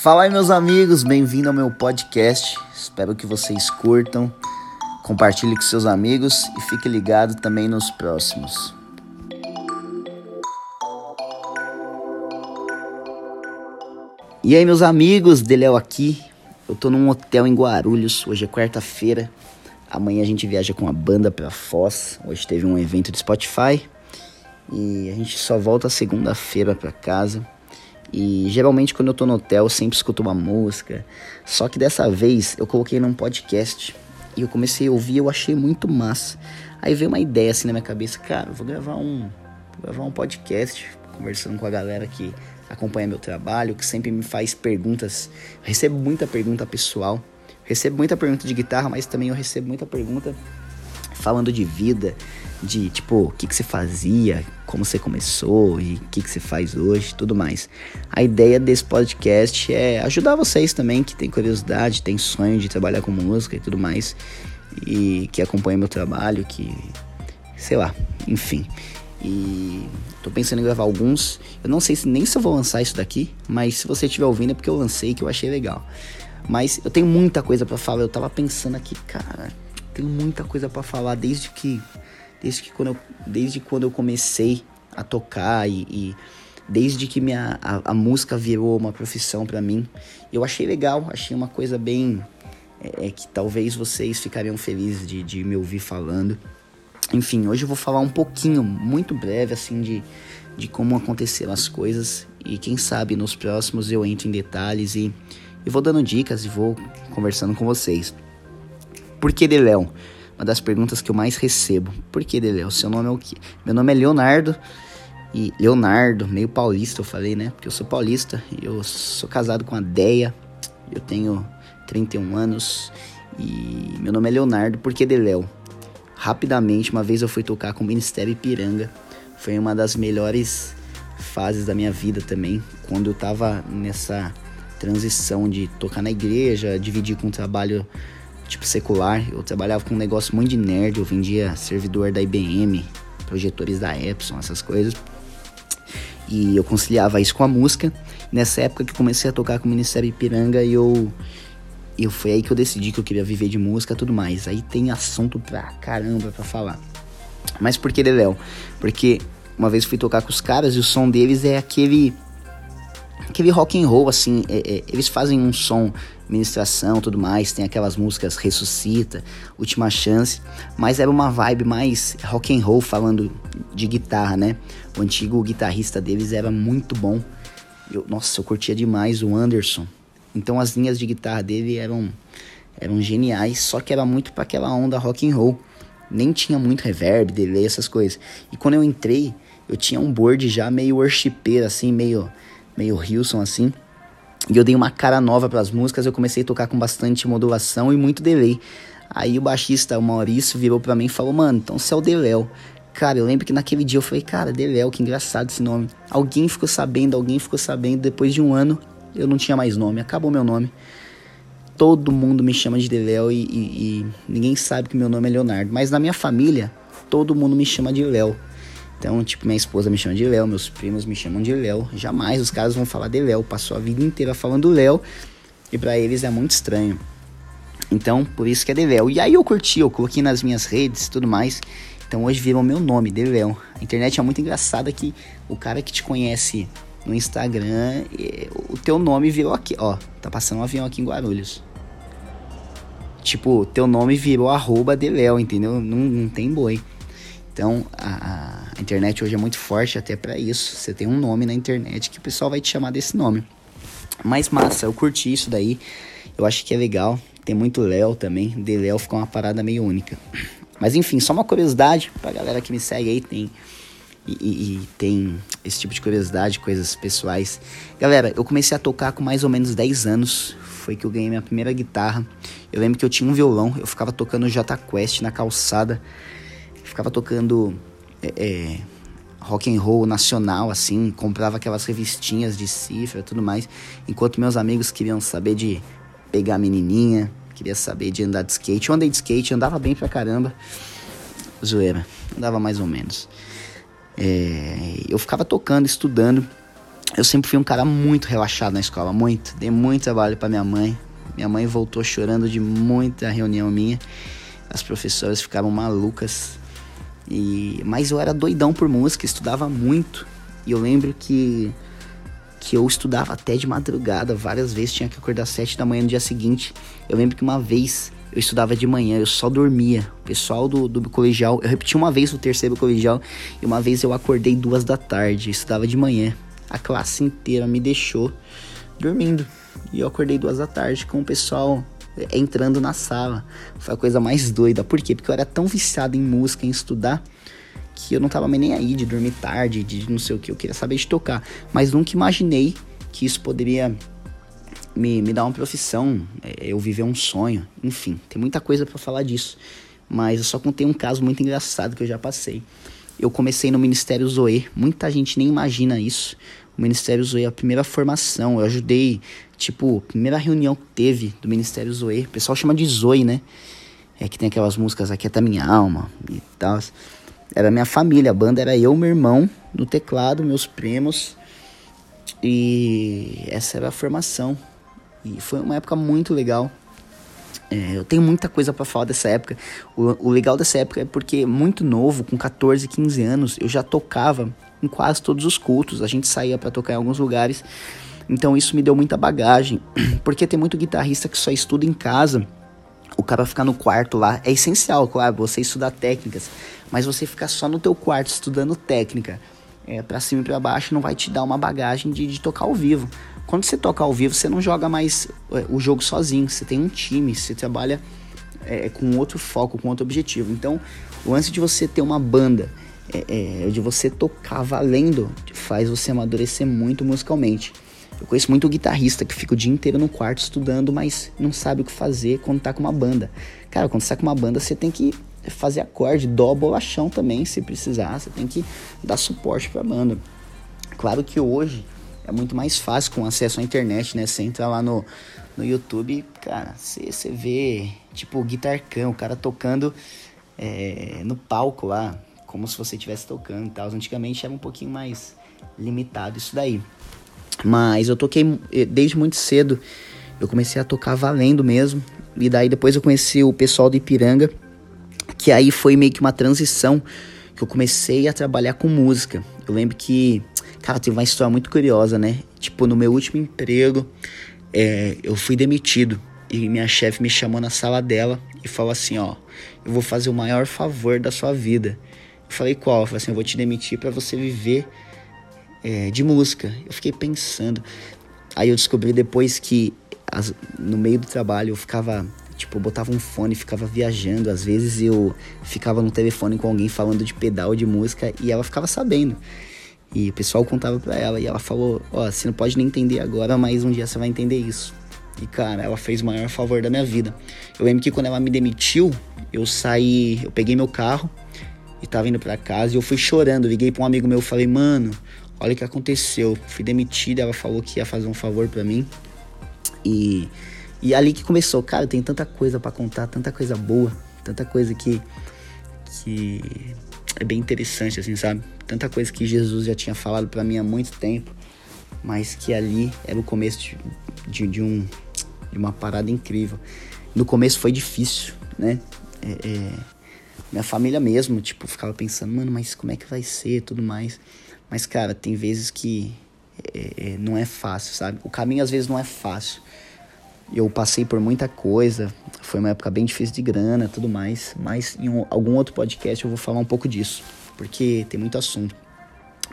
Fala aí, meus amigos, bem-vindo ao meu podcast. Espero que vocês curtam, compartilhe com seus amigos e fique ligado também nos próximos. E aí, meus amigos, Deléo aqui. Eu tô num hotel em Guarulhos. Hoje é quarta-feira. Amanhã a gente viaja com a banda pra Foz. Hoje teve um evento de Spotify. E a gente só volta segunda-feira pra casa. E geralmente quando eu tô no hotel eu sempre escuto uma música. Só que dessa vez eu coloquei num podcast e eu comecei a ouvir eu achei muito massa. Aí veio uma ideia assim na minha cabeça, cara, vou gravar um, vou gravar um podcast conversando com a galera que acompanha meu trabalho, que sempre me faz perguntas. Eu recebo muita pergunta pessoal, recebo muita pergunta de guitarra, mas também eu recebo muita pergunta falando de vida, de tipo, o que, que você fazia, como você começou e o que, que você faz hoje, tudo mais. A ideia desse podcast é ajudar vocês também que tem curiosidade, tem sonho de trabalhar com música e tudo mais, e que acompanham meu trabalho, que sei lá, enfim. E tô pensando em gravar alguns. Eu não sei se nem se eu vou lançar isso daqui, mas se você estiver ouvindo é porque eu lancei que eu achei legal. Mas eu tenho muita coisa para falar. Eu tava pensando aqui, cara, tenho muita coisa para falar desde que desde que quando eu, desde quando eu comecei a tocar e, e desde que minha, a, a, música virou uma profissão para mim. Eu achei legal, achei uma coisa bem. É, é, que talvez vocês ficariam felizes de, de me ouvir falando. Enfim, hoje eu vou falar um pouquinho, muito breve, assim, de, de como aconteceram as coisas. E quem sabe nos próximos eu entro em detalhes e, e vou dando dicas e vou conversando com vocês. Por que de Léo? uma das perguntas que eu mais recebo. Por que, Deléo? Seu nome é o quê? Meu nome é Leonardo. E Leonardo, meio paulista, eu falei, né? Porque eu sou paulista. Eu sou casado com a Deia. Eu tenho 31 anos. E meu nome é Leonardo. Por que Deléo? Rapidamente, uma vez eu fui tocar com o Ministério Ipiranga. Foi uma das melhores fases da minha vida também. Quando eu tava nessa transição de tocar na igreja, dividir com o trabalho tipo secular. Eu trabalhava com um negócio muito de nerd, eu vendia servidor da IBM, projetores da Epson, essas coisas. E eu conciliava isso com a música. Nessa época que comecei a tocar com o Ministério Ipiranga, eu eu foi aí que eu decidi que eu queria viver de música e tudo mais. Aí tem assunto pra caramba pra falar. Mas por que Léo? Porque uma vez fui tocar com os caras e o som deles é aquele aquele rock and roll assim, é, é, eles fazem um som ministração, tudo mais, tem aquelas músicas ressuscita, última chance, mas era uma vibe mais rock and roll falando de guitarra, né? O antigo guitarrista deles era muito bom. Eu, nossa, eu curtia demais o Anderson. Então as linhas de guitarra dele eram eram geniais, só que era muito para aquela onda rock and roll. Nem tinha muito reverb, delay, essas coisas. E quando eu entrei, eu tinha um board já meio worshipeiro assim, meio meio Hilson assim. E eu dei uma cara nova para as músicas, eu comecei a tocar com bastante modulação e muito delay. Aí o baixista, o Maurício, virou para mim e falou: "Mano, então você é o Deléo". Cara, eu lembro que naquele dia eu falei: "Cara, Deléo, que engraçado esse nome". Alguém ficou sabendo, alguém ficou sabendo, depois de um ano eu não tinha mais nome, acabou meu nome. Todo mundo me chama de Deléo e, e, e ninguém sabe que meu nome é Leonardo, mas na minha família todo mundo me chama de Léo. Então, tipo, minha esposa me chama de Léo, meus primos me chamam de Léo. Jamais os caras vão falar de Léo. Passou a vida inteira falando Léo e para eles é muito estranho. Então, por isso que é de Léo. E aí eu curti, eu coloquei nas minhas redes e tudo mais. Então hoje virou meu nome, de Léo. A internet é muito engraçada que o cara que te conhece no Instagram, o teu nome virou aqui, ó. Tá passando um avião aqui em Guarulhos. Tipo, teu nome virou arroba Léo, entendeu? Não, não tem boi. Então, a, a internet hoje é muito forte até para isso. Você tem um nome na internet que o pessoal vai te chamar desse nome. Mas massa, eu curti isso daí. Eu acho que é legal. Tem muito Léo também. De Léo ficou uma parada meio única. Mas enfim, só uma curiosidade pra galera que me segue aí. Tem e, e, e, tem esse tipo de curiosidade, coisas pessoais. Galera, eu comecei a tocar com mais ou menos 10 anos. Foi que eu ganhei minha primeira guitarra. Eu lembro que eu tinha um violão, eu ficava tocando J Quest na calçada ficava tocando é, é, rock and roll nacional, assim, comprava aquelas revistinhas de cifra tudo mais, enquanto meus amigos queriam saber de pegar menininha, queria saber de andar de skate. Eu andei de skate, andava bem pra caramba. Zoeira, andava mais ou menos. É, eu ficava tocando, estudando. eu sempre fui um cara muito relaxado na escola, muito. Dei muito trabalho para minha mãe. Minha mãe voltou chorando de muita reunião minha. As professoras ficaram malucas. E mas eu era doidão por música, estudava muito. E eu lembro que que eu estudava até de madrugada, várias vezes tinha que acordar às sete da manhã no dia seguinte. Eu lembro que uma vez eu estudava de manhã, eu só dormia. O pessoal do, do colegial, eu repeti uma vez o terceiro colegial e uma vez eu acordei duas da tarde, eu estudava de manhã. A classe inteira me deixou dormindo. E eu acordei duas da tarde com o pessoal entrando na sala. Foi a coisa mais doida. Por quê? Porque eu era tão viciado em música, em estudar, que eu não tava nem aí de dormir tarde, de não sei o que. Eu queria saber de tocar. Mas nunca imaginei que isso poderia me, me dar uma profissão, é, eu viver um sonho. Enfim, tem muita coisa para falar disso. Mas eu só contei um caso muito engraçado que eu já passei. Eu comecei no Ministério Zoe, muita gente nem imagina isso. O Ministério Zoe, a primeira formação, eu ajudei, tipo, primeira reunião que teve do Ministério Zoe. O pessoal chama de Zoe, né? É que tem aquelas músicas aqui até minha alma e tal. Era minha família, a banda era eu, meu irmão, no teclado, meus primos. E essa era a formação. E foi uma época muito legal. É, eu tenho muita coisa para falar dessa época. O, o, legal dessa época é porque, muito novo, com 14, 15 anos, eu já tocava em quase todos os cultos. A gente saía para tocar em alguns lugares. Então isso me deu muita bagagem. Porque tem muito guitarrista que só estuda em casa. O cara ficar no quarto lá é essencial, claro, você estudar técnicas. Mas você ficar só no teu quarto estudando técnica, é, para cima e para baixo, não vai te dar uma bagagem de, de tocar ao vivo. Quando você toca ao vivo, você não joga mais é, o jogo sozinho, você tem um time, você trabalha é, com outro foco, com outro objetivo. Então, o lance de você ter uma banda, é, é, de você tocar valendo, faz você amadurecer muito musicalmente. Eu conheço muito guitarrista que fica o dia inteiro no quarto estudando, mas não sabe o que fazer quando tá com uma banda. Cara, quando você tá com uma banda, você tem que fazer acorde, dó, bolachão também, se precisar. Você tem que dar suporte pra banda. Claro que hoje é muito mais fácil com acesso à internet, né? Você entra lá no, no YouTube, cara, você, você vê, tipo, o guitarcão, o cara tocando é, no palco lá, como se você estivesse tocando e tal. Antigamente era um pouquinho mais limitado isso daí. Mas eu toquei eh, desde muito cedo, eu comecei a tocar valendo mesmo. E daí depois eu conheci o pessoal do Ipiranga, que aí foi meio que uma transição que eu comecei a trabalhar com música. Eu lembro que Cara, tem uma história muito curiosa, né? Tipo, no meu último emprego, é, eu fui demitido. E minha chefe me chamou na sala dela e falou assim: Ó, eu vou fazer o maior favor da sua vida. Falei: Qual? Eu falei assim: Eu vou te demitir para você viver é, de música. Eu fiquei pensando. Aí eu descobri depois que as, no meio do trabalho eu ficava Tipo, eu botava um fone, ficava viajando. Às vezes eu ficava no telefone com alguém falando de pedal de música e ela ficava sabendo. E o pessoal contava pra ela e ela falou: Ó, oh, você não pode nem entender agora, mas um dia você vai entender isso. E cara, ela fez o maior favor da minha vida. Eu lembro que quando ela me demitiu, eu saí, eu peguei meu carro e tava indo pra casa e eu fui chorando. Liguei pra um amigo meu falei: Mano, olha o que aconteceu. Fui demitida, ela falou que ia fazer um favor para mim. E, e ali que começou, cara, tem tanta coisa para contar, tanta coisa boa, tanta coisa que. que é bem interessante, assim, sabe? Tanta coisa que Jesus já tinha falado para mim há muito tempo, mas que ali era o começo de, de, de, um, de uma parada incrível. No começo foi difícil, né? É, é, minha família mesmo, tipo, ficava pensando, mano, mas como é que vai ser tudo mais. Mas, cara, tem vezes que é, é não é fácil, sabe? O caminho às vezes não é fácil. Eu passei por muita coisa, foi uma época bem difícil de grana tudo mais, mas em um, algum outro podcast eu vou falar um pouco disso, porque tem muito assunto.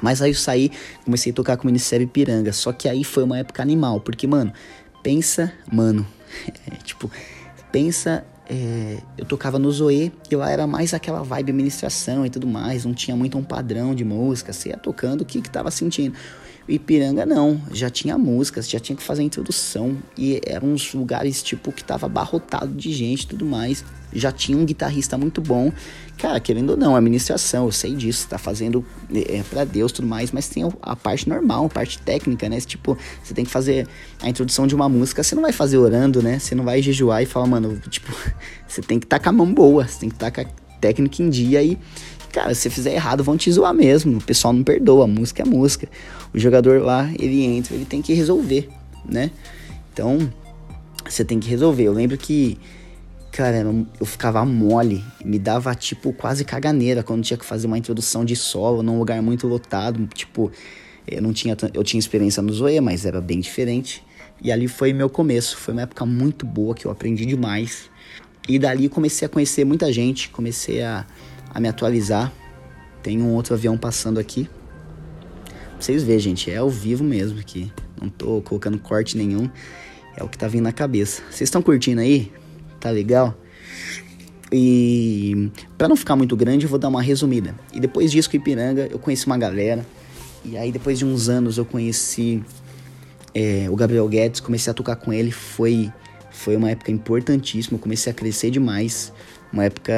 Mas aí eu saí, comecei a tocar com o Ministério Ipiranga, só que aí foi uma época animal, porque, mano, pensa, mano, é, tipo, pensa, é, eu tocava no Zoe e lá era mais aquela vibe administração e tudo mais, não tinha muito um padrão de música, você ia tocando o que que tava sentindo. O Ipiranga não, já tinha músicas, já tinha que fazer introdução e eram uns lugares tipo que tava abarrotado de gente e tudo mais. Já tinha um guitarrista muito bom. Cara, querendo ou não, administração, eu sei disso, tá fazendo é, para Deus tudo mais, mas tem a parte normal, a parte técnica, né? Tipo, você tem que fazer a introdução de uma música, você não vai fazer orando, né? Você não vai jejuar e falar, mano, tipo, você tem que estar tá com a mão boa, você tem que estar tá com a técnica em dia e, cara, se você fizer errado, vão te zoar mesmo. O pessoal não perdoa, música é música. O jogador lá, ele entra, ele tem que resolver, né? Então, você tem que resolver. Eu lembro que, cara, eu ficava mole, me dava tipo quase caganeira quando tinha que fazer uma introdução de solo num lugar muito lotado, tipo, eu não tinha eu tinha experiência no Zoe, mas era bem diferente. E ali foi meu começo, foi uma época muito boa que eu aprendi demais. E dali comecei a conhecer muita gente, comecei a, a me atualizar. Tem um outro avião passando aqui. Pra vocês verem, gente, é ao vivo mesmo aqui. Não tô colocando corte nenhum. É o que tá vindo na cabeça. Vocês estão curtindo aí? Tá legal? E para não ficar muito grande, eu vou dar uma resumida. E depois disso com Ipiranga, eu conheci uma galera. E aí depois de uns anos eu conheci é, o Gabriel Guedes, comecei a tocar com ele, foi foi uma época importantíssima, eu comecei a crescer demais, uma época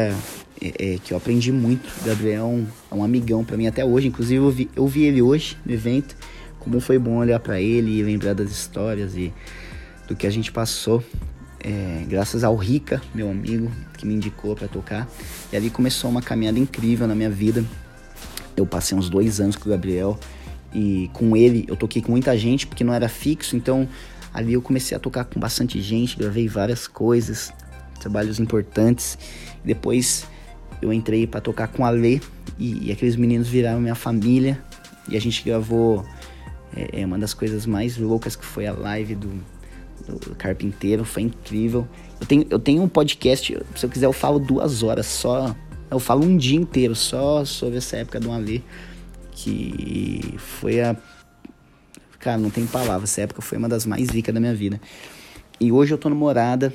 é, é, que eu aprendi muito. O Gabriel é um, é amigão para mim até hoje, inclusive eu vi, eu vi ele hoje no evento, como foi bom olhar para ele e lembrar das histórias e do que a gente passou. É, graças ao Rica, meu amigo, que me indicou para tocar. E ali começou uma caminhada incrível na minha vida. Eu passei uns dois anos com o Gabriel e com ele eu toquei com muita gente porque não era fixo, então ali eu comecei a tocar com bastante gente, gravei várias coisas, trabalhos importantes. Depois eu entrei para tocar com a Lê e, e, aqueles meninos viraram minha família e a gente gravou é, é uma das coisas mais loucas que foi a live do do carpinteiro, foi incrível. Eu tenho, eu tenho um podcast, se eu quiser eu falo duas horas só, eu falo um dia inteiro só sobre essa época do Alê, que foi a... Cara, não tem palavras, essa época foi uma das mais ricas da minha vida. E hoje eu tô no Morada,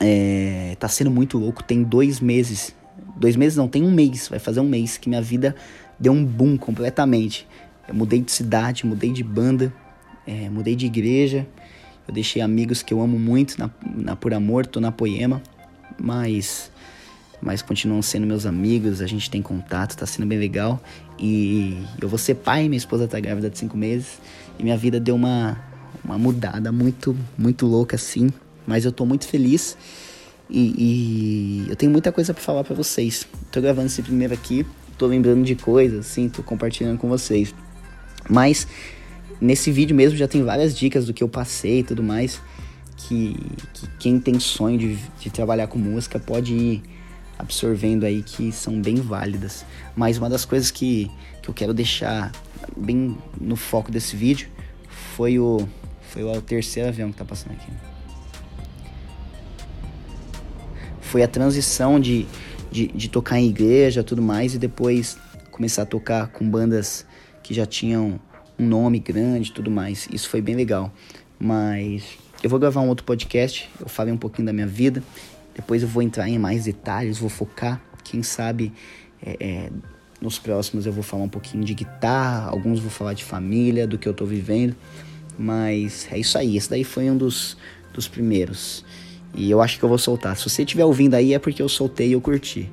é, tá sendo muito louco, tem dois meses, dois meses não, tem um mês, vai fazer um mês que minha vida deu um boom completamente. Eu mudei de cidade, mudei de banda, é, mudei de igreja, eu deixei amigos que eu amo muito na, na Por Amor, tô na Poema, mas mas continuam sendo meus amigos, a gente tem contato, tá sendo bem legal. E eu vou ser pai, minha esposa tá grávida de cinco meses, e minha vida deu uma, uma mudada muito, muito louca assim. Mas eu tô muito feliz e, e eu tenho muita coisa para falar para vocês. Tô gravando esse primeiro aqui, tô lembrando de coisas, assim, tô compartilhando com vocês. Mas Nesse vídeo mesmo já tem várias dicas do que eu passei e tudo mais. Que, que quem tem sonho de, de trabalhar com música pode ir absorvendo aí que são bem válidas. Mas uma das coisas que, que eu quero deixar bem no foco desse vídeo foi o, foi o terceiro avião que tá passando aqui. Foi a transição de, de, de tocar em igreja tudo mais e depois começar a tocar com bandas que já tinham um nome grande tudo mais. Isso foi bem legal. Mas eu vou gravar um outro podcast, eu falei um pouquinho da minha vida, depois eu vou entrar em mais detalhes, vou focar, quem sabe é, é, nos próximos eu vou falar um pouquinho de guitarra, alguns vou falar de família, do que eu tô vivendo, mas é isso aí, esse daí foi um dos, dos primeiros. E eu acho que eu vou soltar. Se você estiver ouvindo aí é porque eu soltei e eu curti.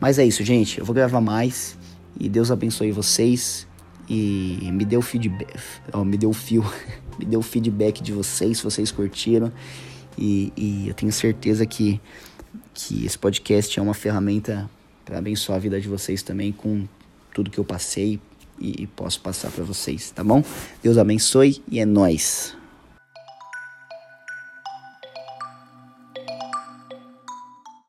Mas é isso, gente. Eu vou gravar mais. E Deus abençoe vocês e me deu feedback, ó, me deu fio, me deu feedback de vocês, se vocês curtiram. E, e eu tenho certeza que, que esse podcast é uma ferramenta para abençoar a vida de vocês também com tudo que eu passei e, e posso passar para vocês, tá bom? Deus abençoe e é nós.